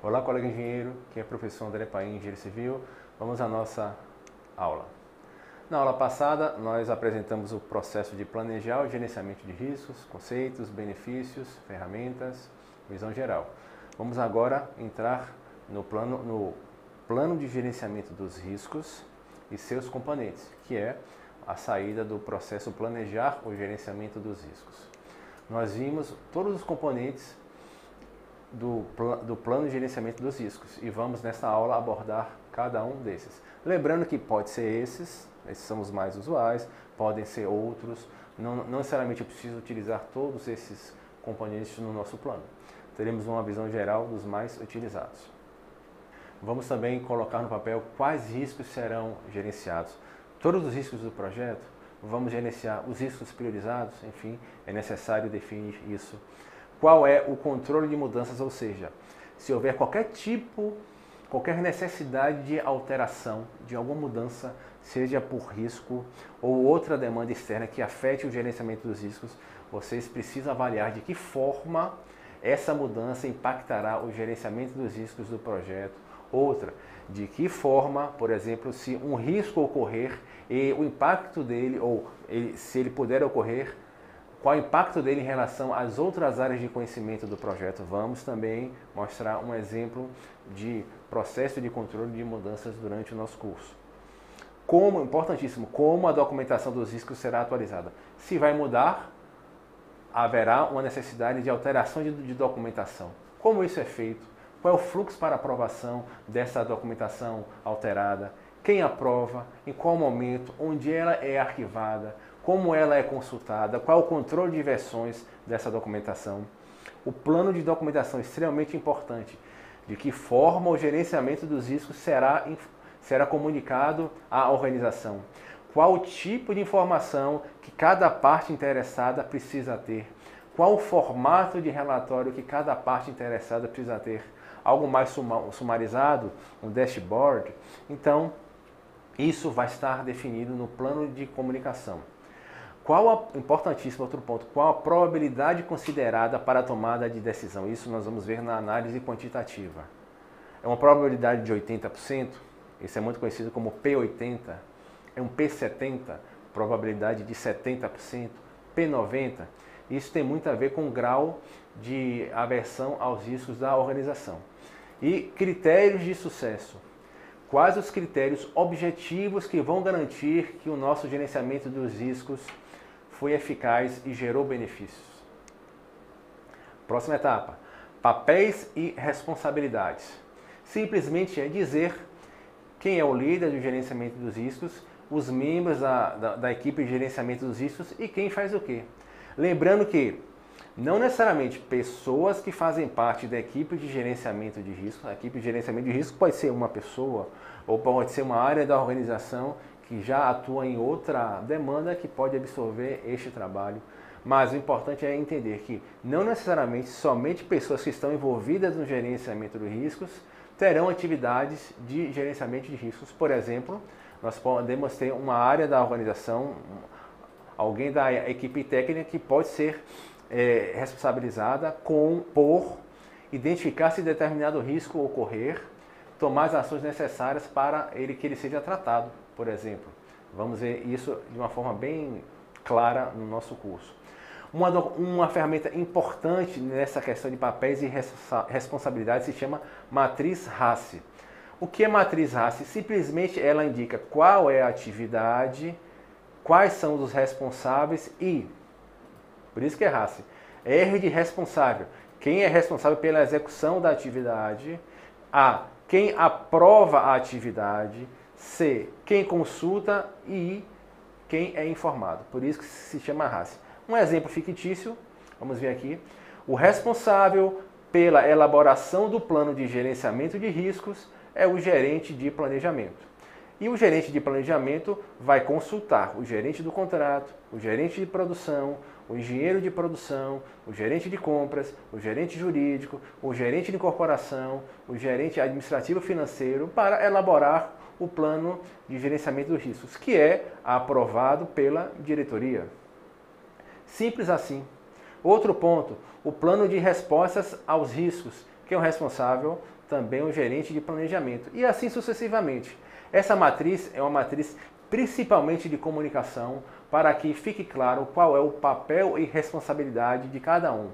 Olá, colega engenheiro, que é professor André Paim, engenheiro civil. Vamos à nossa aula. Na aula passada, nós apresentamos o processo de planejar o gerenciamento de riscos, conceitos, benefícios, ferramentas, visão geral. Vamos agora entrar no plano, no plano de gerenciamento dos riscos e seus componentes, que é a saída do processo planejar o gerenciamento dos riscos. Nós vimos todos os componentes do, do plano de gerenciamento dos riscos e vamos nesta aula abordar cada um desses. Lembrando que pode ser esses, esses são os mais usuais, podem ser outros, não, não necessariamente eu preciso utilizar todos esses componentes no nosso plano. Teremos uma visão geral dos mais utilizados. Vamos também colocar no papel quais riscos serão gerenciados. Todos os riscos do projeto, vamos gerenciar os riscos priorizados, enfim, é necessário definir isso qual é o controle de mudanças, ou seja, se houver qualquer tipo, qualquer necessidade de alteração, de alguma mudança, seja por risco ou outra demanda externa que afete o gerenciamento dos riscos, vocês precisam avaliar de que forma essa mudança impactará o gerenciamento dos riscos do projeto. Outra, de que forma, por exemplo, se um risco ocorrer e o impacto dele, ou ele, se ele puder ocorrer, qual o impacto dele em relação às outras áreas de conhecimento do projeto. Vamos também mostrar um exemplo de processo de controle de mudanças durante o nosso curso. Como, importantíssimo, como a documentação dos riscos será atualizada. Se vai mudar, haverá uma necessidade de alteração de, de documentação. Como isso é feito? Qual é o fluxo para aprovação dessa documentação alterada? Quem aprova? Em qual momento? Onde ela é arquivada? Como ela é consultada, qual o controle de versões dessa documentação. O plano de documentação é extremamente importante. De que forma o gerenciamento dos riscos será, será comunicado à organização. Qual o tipo de informação que cada parte interessada precisa ter. Qual o formato de relatório que cada parte interessada precisa ter. Algo mais sumarizado, um dashboard. Então, isso vai estar definido no plano de comunicação. Qual a, importantíssimo outro ponto, qual a probabilidade considerada para a tomada de decisão? Isso nós vamos ver na análise quantitativa. É uma probabilidade de 80%, isso é muito conhecido como P80, é um P70, probabilidade de 70%, P90. Isso tem muito a ver com o grau de aversão aos riscos da organização. E critérios de sucesso. Quais os critérios objetivos que vão garantir que o nosso gerenciamento dos riscos foi eficaz e gerou benefícios. Próxima etapa: papéis e responsabilidades. Simplesmente é dizer quem é o líder do gerenciamento dos riscos, os membros da, da, da equipe de gerenciamento dos riscos e quem faz o quê. Lembrando que não necessariamente pessoas que fazem parte da equipe de gerenciamento de risco, a equipe de gerenciamento de risco pode ser uma pessoa ou pode ser uma área da organização que já atua em outra demanda que pode absorver este trabalho. Mas o importante é entender que não necessariamente somente pessoas que estão envolvidas no gerenciamento de riscos terão atividades de gerenciamento de riscos. Por exemplo, nós podemos ter uma área da organização, alguém da equipe técnica que pode ser é, responsabilizada com, por identificar se determinado risco ocorrer, tomar as ações necessárias para ele que ele seja tratado por exemplo. Vamos ver isso de uma forma bem clara no nosso curso. Uma, uma ferramenta importante nessa questão de papéis e responsabilidades se chama matriz RACE. O que é matriz RACE? Simplesmente ela indica qual é a atividade, quais são os responsáveis e, por isso que é RACE, R de responsável. Quem é responsável pela execução da atividade? A. Quem aprova a atividade? C. Quem consulta e quem é informado. Por isso que se chama RACE. Um exemplo fictício, vamos ver aqui. O responsável pela elaboração do plano de gerenciamento de riscos é o gerente de planejamento. E o gerente de planejamento vai consultar o gerente do contrato, o gerente de produção, o engenheiro de produção, o gerente de compras, o gerente jurídico, o gerente de incorporação, o gerente administrativo financeiro para elaborar o plano de gerenciamento dos riscos, que é aprovado pela diretoria. Simples assim. Outro ponto, o plano de respostas aos riscos, que é o responsável também o gerente de planejamento e assim sucessivamente. Essa matriz é uma matriz principalmente de comunicação, para que fique claro qual é o papel e responsabilidade de cada um.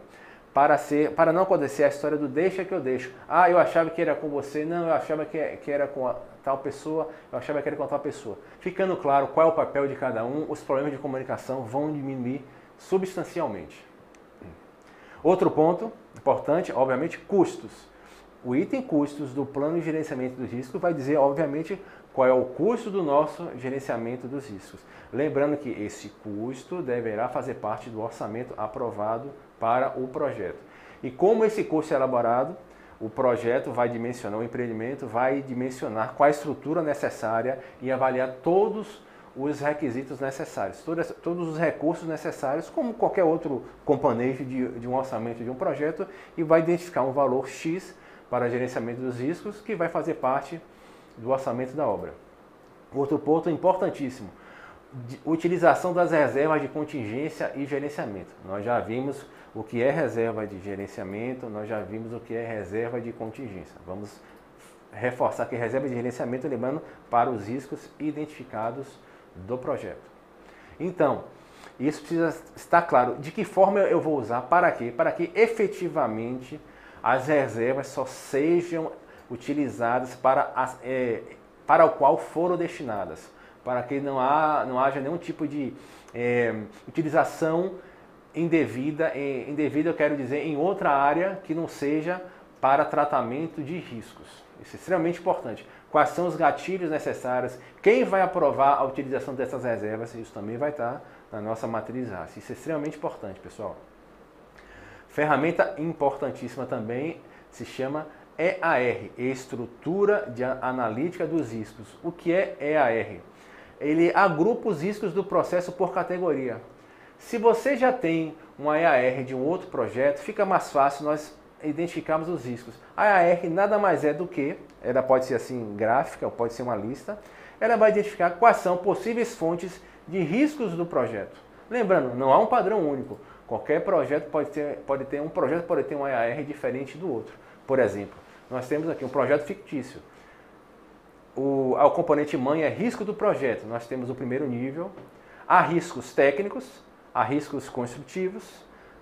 Para, ser, para não acontecer a história do deixa que eu deixo. Ah, eu achava que era com você, não, eu achava que, que era com a, tal pessoa, eu achava que era com tal pessoa. Ficando claro qual é o papel de cada um, os problemas de comunicação vão diminuir substancialmente. Outro ponto importante, obviamente, custos. O item custos do plano de gerenciamento dos riscos vai dizer, obviamente, qual é o custo do nosso gerenciamento dos riscos. Lembrando que esse custo deverá fazer parte do orçamento aprovado para o projeto. E como esse custo é elaborado, o projeto vai dimensionar, o empreendimento vai dimensionar qual a estrutura necessária e avaliar todos os requisitos necessários, todos, todos os recursos necessários, como qualquer outro componente de, de um orçamento de um projeto, e vai identificar um valor X para gerenciamento dos riscos que vai fazer parte do orçamento da obra. Outro ponto importantíssimo, utilização das reservas de contingência e gerenciamento. Nós já vimos o que é reserva de gerenciamento, nós já vimos o que é reserva de contingência. Vamos reforçar que reserva de gerenciamento, lembrando, para os riscos identificados do projeto. Então, isso precisa estar claro. De que forma eu vou usar? Para quê? Para que efetivamente as reservas só sejam utilizadas para, as, é, para o qual foram destinadas. Para que não, há, não haja nenhum tipo de é, utilização indevida, indevida eu quero dizer, em outra área que não seja para tratamento de riscos. Isso é extremamente importante quais são os gatilhos necessários, quem vai aprovar a utilização dessas reservas, isso também vai estar na nossa matriz ACE. Isso é extremamente importante, pessoal. Ferramenta importantíssima também se chama EAR, Estrutura de Analítica dos Riscos. O que é EAR? Ele agrupa os riscos do processo por categoria. Se você já tem uma EAR de um outro projeto, fica mais fácil nós identificarmos os riscos. A EAR nada mais é do que ela pode ser assim gráfica ou pode ser uma lista, ela vai identificar quais são possíveis fontes de riscos do projeto. Lembrando, não há um padrão único. Qualquer projeto pode ter, pode ter um projeto pode ter um AR diferente do outro. Por exemplo, nós temos aqui um projeto fictício. O, o componente mãe é risco do projeto. Nós temos o primeiro nível. Há riscos técnicos, há riscos construtivos,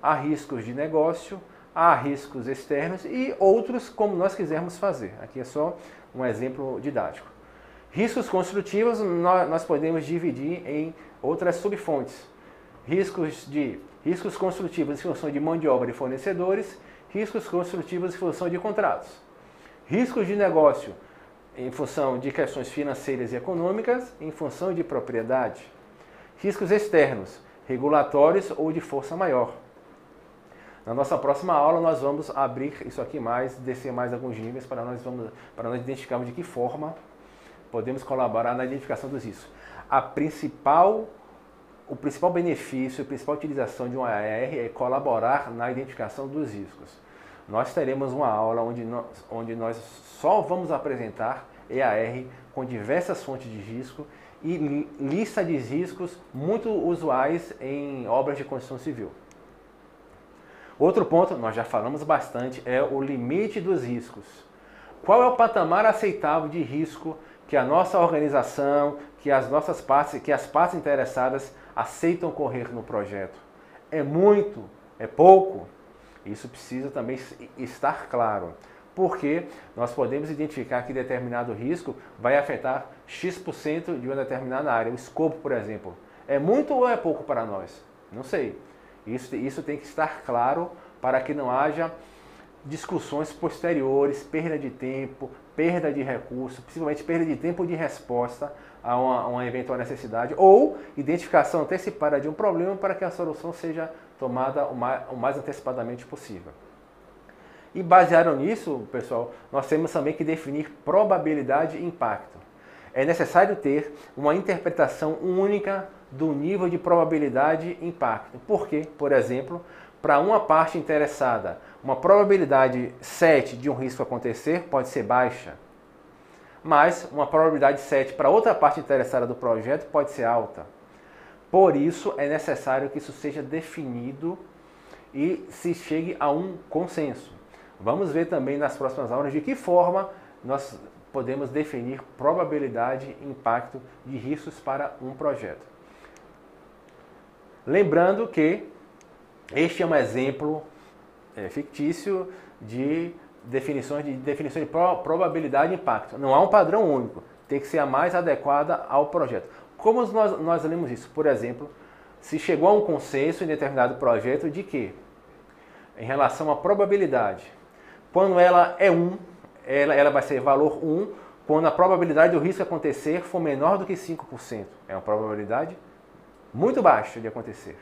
há riscos de negócio, há riscos externos e outros como nós quisermos fazer. Aqui é só um exemplo didático. Riscos construtivos nós podemos dividir em outras subfontes. Riscos de riscos construtivos em função de mão de obra e fornecedores, riscos construtivos em função de contratos. Riscos de negócio em função de questões financeiras e econômicas, em função de propriedade. Riscos externos, regulatórios ou de força maior. Na nossa próxima aula nós vamos abrir isso aqui mais, descer mais alguns níveis para nós, vamos, para nós identificarmos de que forma podemos colaborar na identificação dos riscos. A principal, o principal benefício, a principal utilização de um AR é colaborar na identificação dos riscos. Nós teremos uma aula onde nós, onde nós só vamos apresentar EAR com diversas fontes de risco e lista de riscos muito usuais em obras de construção civil. Outro ponto, nós já falamos bastante, é o limite dos riscos. Qual é o patamar aceitável de risco que a nossa organização, que as nossas partes, que as partes interessadas aceitam correr no projeto? É muito? É pouco? Isso precisa também estar claro. Porque nós podemos identificar que determinado risco vai afetar X% de uma determinada área. O escopo, por exemplo. É muito ou é pouco para nós? Não sei. Isso, isso tem que estar claro para que não haja discussões posteriores, perda de tempo, perda de recurso, principalmente perda de tempo de resposta a uma, uma, eventual necessidade ou identificação antecipada de um problema para que a solução seja tomada o mais, o mais antecipadamente possível. E baseado nisso, pessoal, nós temos também que definir probabilidade e impacto. É necessário ter uma interpretação única do nível de probabilidade e impacto. Por quê? Por exemplo, para uma parte interessada, uma probabilidade 7 de um risco acontecer pode ser baixa, mas uma probabilidade 7 para outra parte interessada do projeto pode ser alta. Por isso é necessário que isso seja definido e se chegue a um consenso. Vamos ver também nas próximas aulas de que forma nós podemos definir probabilidade e impacto de riscos para um projeto. Lembrando que este é um exemplo é, fictício de definições de definição de probabilidade e impacto. Não há um padrão único, tem que ser a mais adequada ao projeto. Como nós, nós lemos isso? Por exemplo, se chegou a um consenso em determinado projeto de que, em relação à probabilidade, quando ela é 1, ela, ela vai ser valor 1, quando a probabilidade do risco acontecer for menor do que 5%. É uma probabilidade muito baixa de acontecer.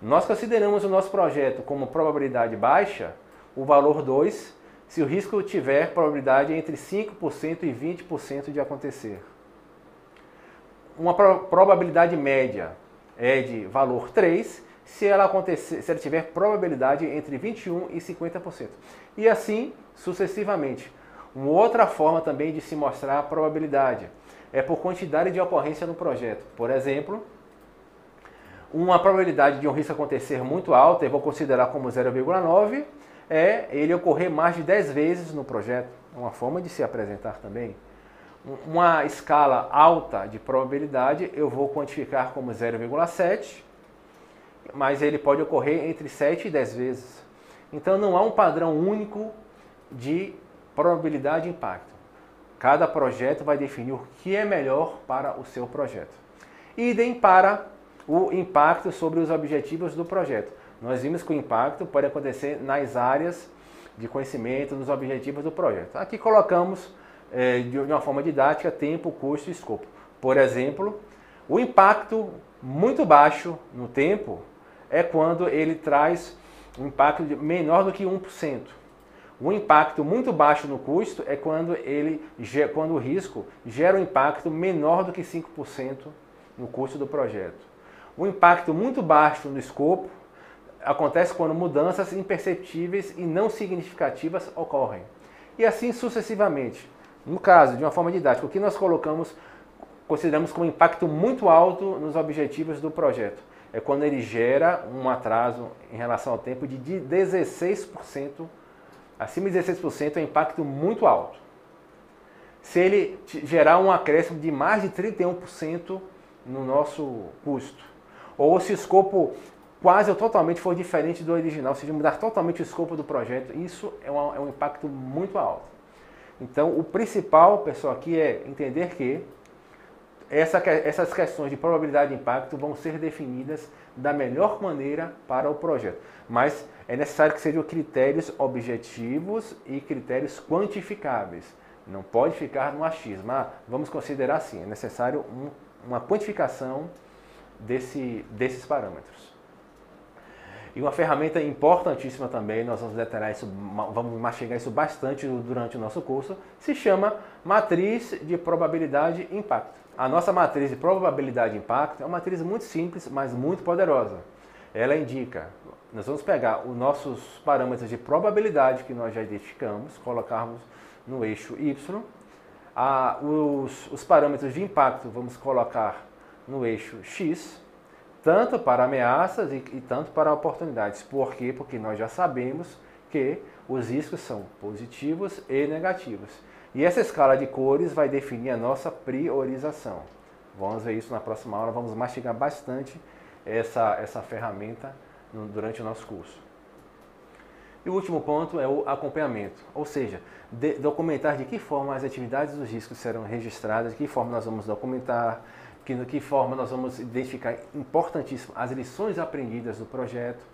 Nós consideramos o nosso projeto como probabilidade baixa, o valor 2, se o risco tiver probabilidade entre 5% e 20% de acontecer. Uma probabilidade média é de valor 3, se ela, acontecer, se ela tiver probabilidade entre 21% e 50%. E assim sucessivamente. Uma outra forma também de se mostrar a probabilidade é por quantidade de ocorrência no projeto. Por exemplo, uma probabilidade de um risco acontecer muito alta, eu vou considerar como 0,9, é ele ocorrer mais de 10 vezes no projeto. É uma forma de se apresentar também. Uma escala alta de probabilidade eu vou quantificar como 0,7, mas ele pode ocorrer entre 7 e 10 vezes. Então não há um padrão único de probabilidade e impacto. Cada projeto vai definir o que é melhor para o seu projeto. Idem para o impacto sobre os objetivos do projeto. Nós vimos que o impacto pode acontecer nas áreas de conhecimento, nos objetivos do projeto. Aqui colocamos é, de uma forma didática tempo, custo e escopo. Por exemplo, o impacto muito baixo no tempo é quando ele traz um impacto menor do que 1%. O impacto muito baixo no custo é quando, ele, quando o risco gera um impacto menor do que 5% no custo do projeto. O impacto muito baixo no escopo acontece quando mudanças imperceptíveis e não significativas ocorrem. E assim sucessivamente. No caso, de uma forma didática, o que nós colocamos, consideramos como impacto muito alto nos objetivos do projeto. É quando ele gera um atraso em relação ao tempo de 16%, acima de 16% é impacto muito alto. Se ele gerar um acréscimo de mais de 31% no nosso custo, ou se o escopo quase ou totalmente for diferente do original, se mudar totalmente o escopo do projeto, isso é um, é um impacto muito alto. Então, o principal, pessoal, aqui é entender que essa, essas questões de probabilidade de impacto vão ser definidas da melhor maneira para o projeto. Mas é necessário que sejam critérios objetivos e critérios quantificáveis. Não pode ficar no achismo. Ah, vamos considerar assim, é necessário um, uma quantificação desse, desses parâmetros. E uma ferramenta importantíssima também, nós vamos detalhar isso, vamos mastigar isso bastante durante o nosso curso, se chama matriz de probabilidade e impacto. A nossa matriz de probabilidade e impacto é uma matriz muito simples, mas muito poderosa. Ela indica, nós vamos pegar os nossos parâmetros de probabilidade que nós já identificamos, colocarmos no eixo Y, a, os, os parâmetros de impacto vamos colocar no eixo X, tanto para ameaças e, e tanto para oportunidades. Por quê? Porque nós já sabemos que os riscos são positivos e negativos. E essa escala de cores vai definir a nossa priorização. Vamos ver isso na próxima aula, vamos mastigar bastante essa, essa ferramenta no, durante o nosso curso. E o último ponto é o acompanhamento, ou seja, de, documentar de que forma as atividades dos riscos serão registradas, de que forma nós vamos documentar, que, de que forma nós vamos identificar importantíssimo as lições aprendidas do projeto,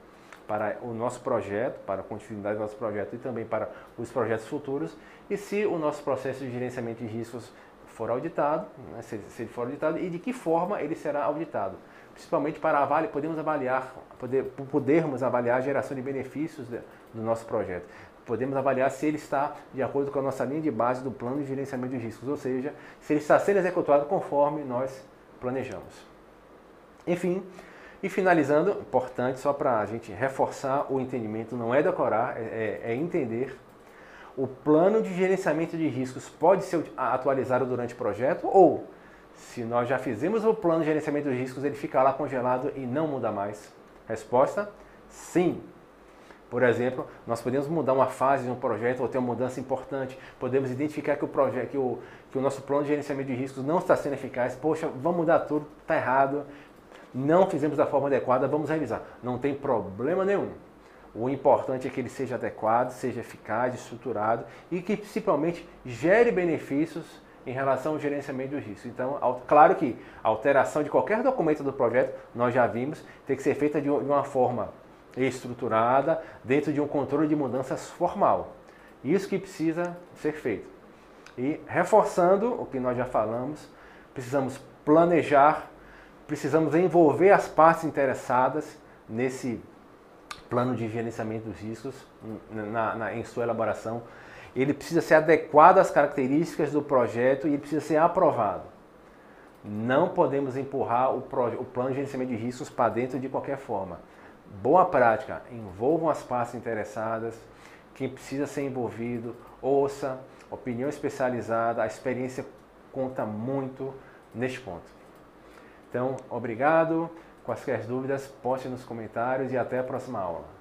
para o nosso projeto, para a continuidade do nosso projeto e também para os projetos futuros, e se o nosso processo de gerenciamento de riscos for auditado, né, se, se, ele for auditado, e de que forma ele será auditado. Principalmente para avaliar, podemos avaliar, poder, podermos avaliar a geração de benefícios de, do nosso projeto. Podemos avaliar se ele está de acordo com a nossa linha de base do plano de gerenciamento de riscos, ou seja, se ele está sendo executado conforme nós planejamos. Enfim, e finalizando, importante só para a gente reforçar o entendimento, não é decorar, é, é, é entender. O plano de gerenciamento de riscos pode ser atualizado durante o projeto ou, se nós já fizemos o plano de gerenciamento de riscos, ele fica lá congelado e não muda mais? Resposta: sim. Por exemplo, nós podemos mudar uma fase de um projeto ou ter uma mudança importante, podemos identificar que o projeto, que o, que o nosso plano de gerenciamento de riscos não está sendo eficaz, poxa, vamos mudar tudo, está errado, não fizemos da forma adequada, vamos revisar. Não tem problema nenhum. O importante é que ele seja adequado, seja eficaz, estruturado e que principalmente gere benefícios em relação ao gerenciamento dos riscos. Então, claro que a alteração de qualquer documento do projeto, nós já vimos, tem que ser feita de uma forma estruturada, dentro de um controle de mudanças formal. Isso que precisa ser feito. E reforçando o que nós já falamos, precisamos planejar, precisamos envolver as partes interessadas nesse plano de gerenciamento dos riscos na, na, em sua elaboração. Ele precisa ser adequado às características do projeto e ele precisa ser aprovado. Não podemos empurrar o, o plano de gerenciamento de riscos para dentro de qualquer forma. Boa prática, envolvam as partes interessadas, quem precisa ser envolvido, ouça, opinião especializada, a experiência conta muito neste ponto. Então, obrigado. Quaisquer dúvidas, poste nos comentários e até a próxima aula.